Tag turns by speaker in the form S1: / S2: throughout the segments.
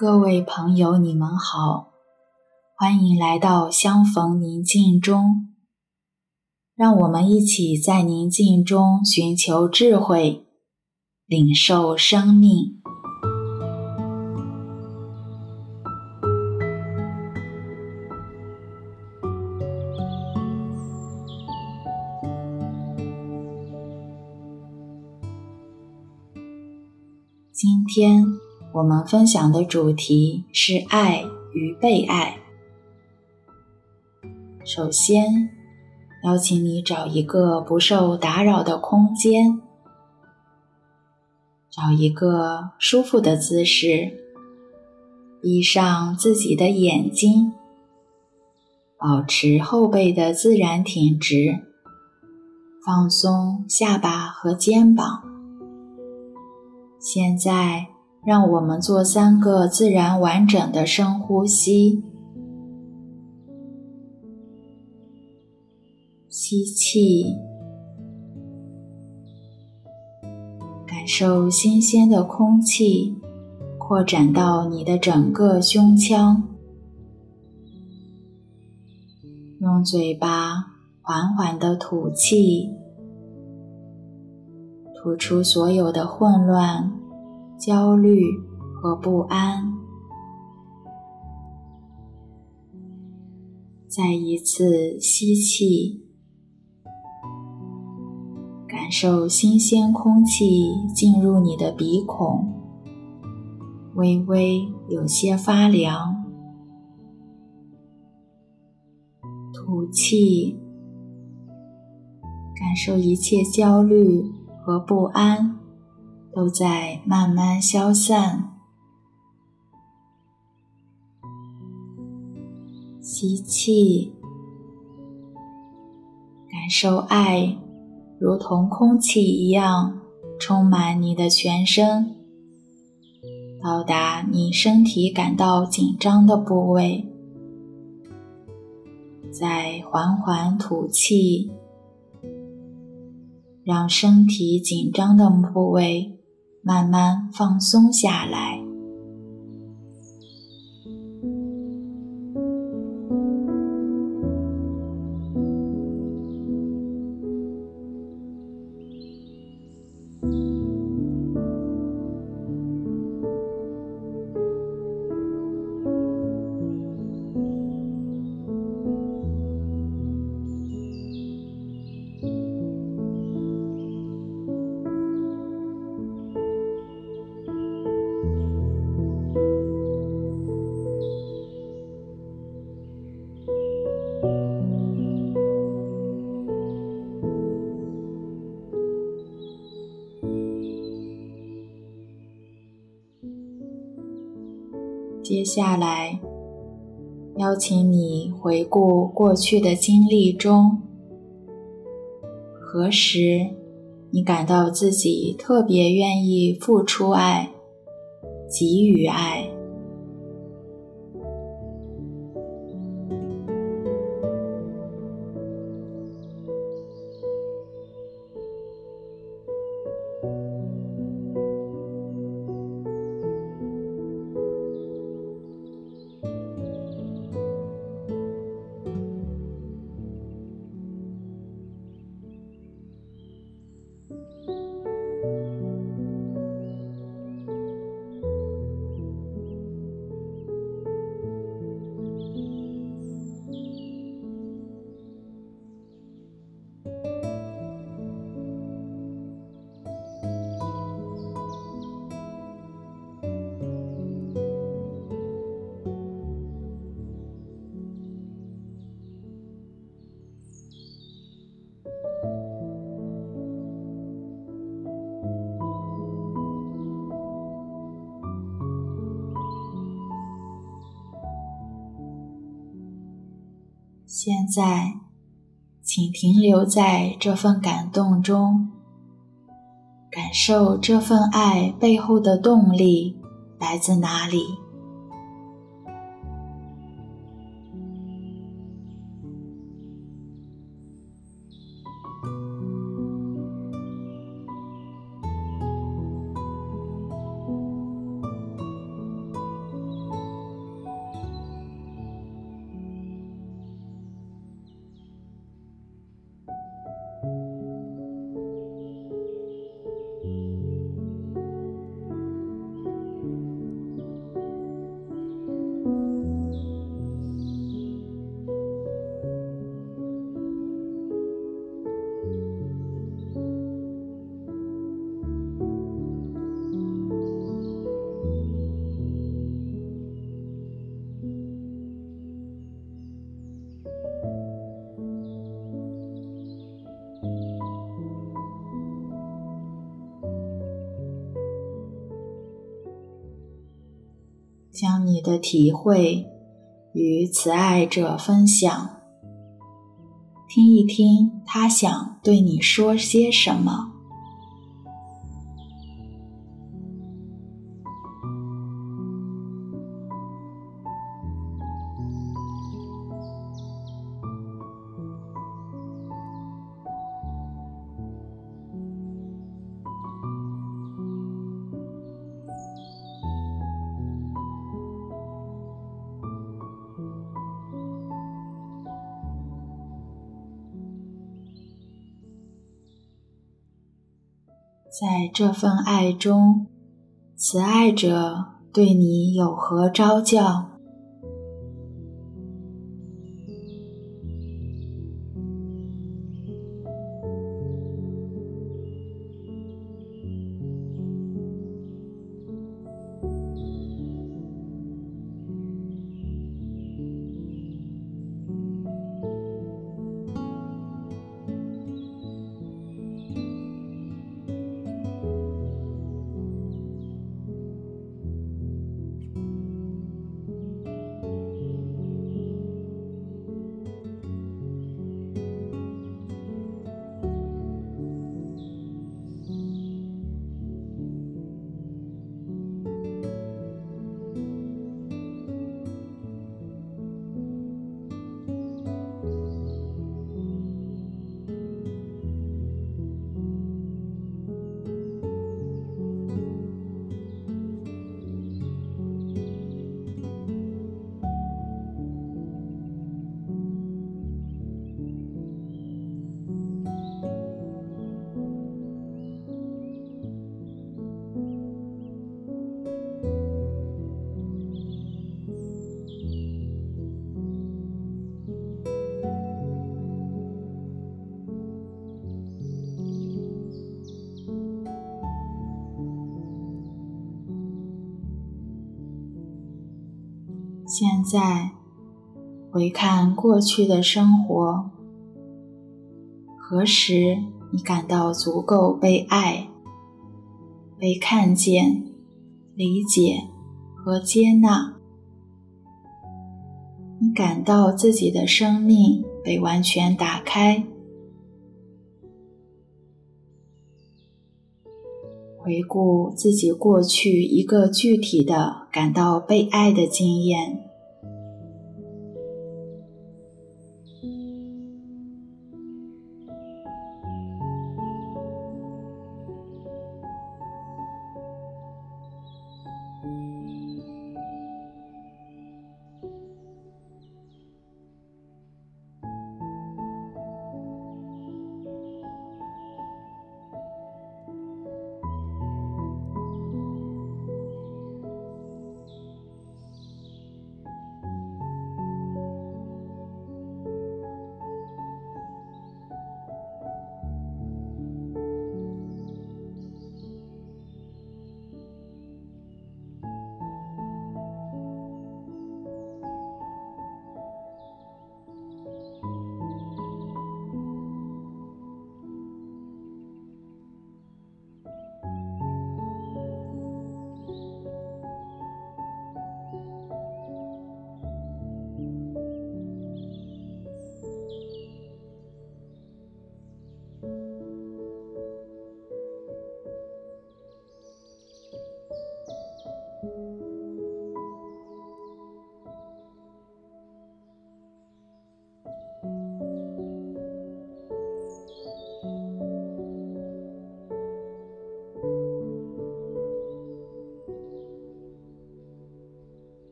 S1: 各位朋友，你们好，欢迎来到相逢宁静中。让我们一起在宁静中寻求智慧，领受生命。今天我们分享的主题是爱与被爱。首先，邀请你找一个不受打扰的空间，找一个舒服的姿势，闭上自己的眼睛，保持后背的自然挺直，放松下巴和肩膀。现在，让我们做三个自然完整的深呼吸。吸气，感受新鲜的空气扩展到你的整个胸腔。用嘴巴缓缓的吐气。吐出所有的混乱、焦虑和不安。再一次吸气，感受新鲜空气进入你的鼻孔，微微有些发凉。吐气，感受一切焦虑。和不安都在慢慢消散。吸气，感受爱如同空气一样充满你的全身，到达你身体感到紧张的部位。再缓缓吐气。让身体紧张的部位慢慢放松下来。接下来，邀请你回顾过去的经历中，何时你感到自己特别愿意付出爱、给予爱？现在，请停留在这份感动中，感受这份爱背后的动力来自哪里。将你的体会与慈爱者分享，听一听他想对你说些什么。在这份爱中，慈爱者对你有何招教？现在回看过去的生活，何时你感到足够被爱、被看见、理解和接纳？你感到自己的生命被完全打开？回顾自己过去一个具体的感到被爱的经验。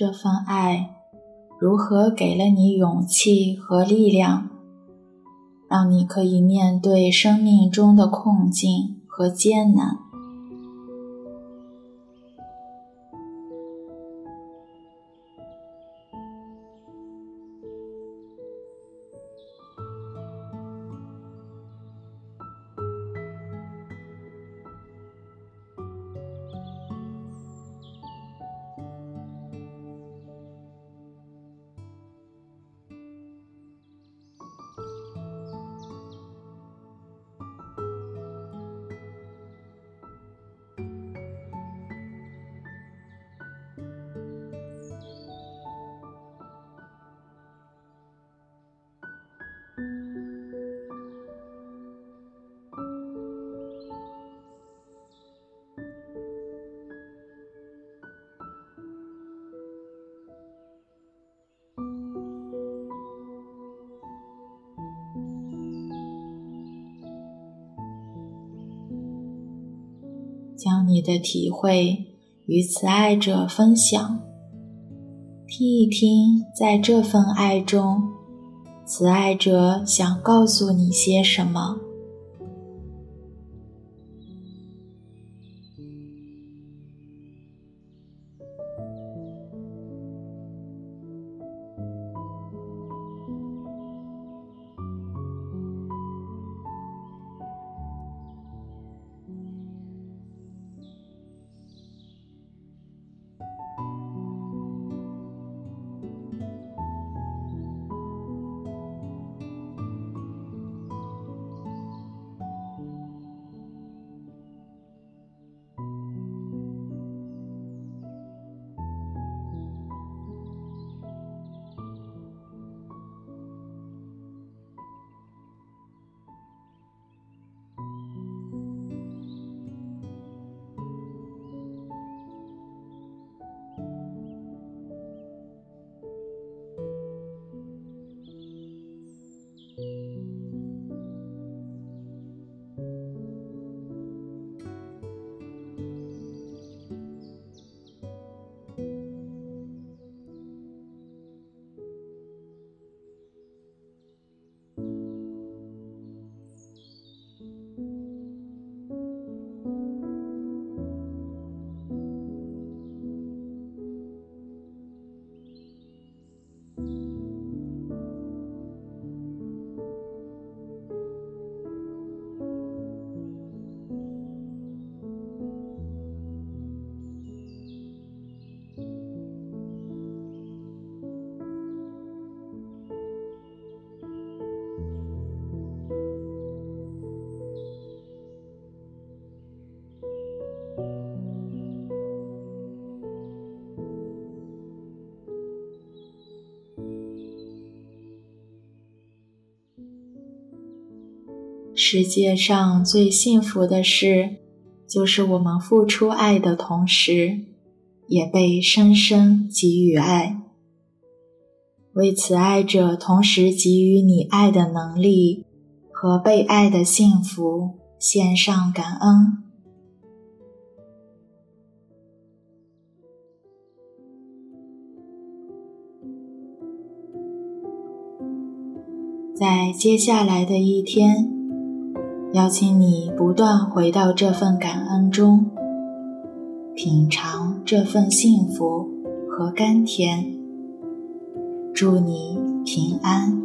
S1: 这份爱如何给了你勇气和力量，让你可以面对生命中的困境和艰难？将你的体会与慈爱者分享，听一听，在这份爱中，慈爱者想告诉你些什么。世界上最幸福的事，就是我们付出爱的同时，也被深深给予爱。为慈爱者同时给予你爱的能力和被爱的幸福，献上感恩。在接下来的一天，邀请你不断回到这份感恩中，品尝这份幸福和甘甜。祝你平安。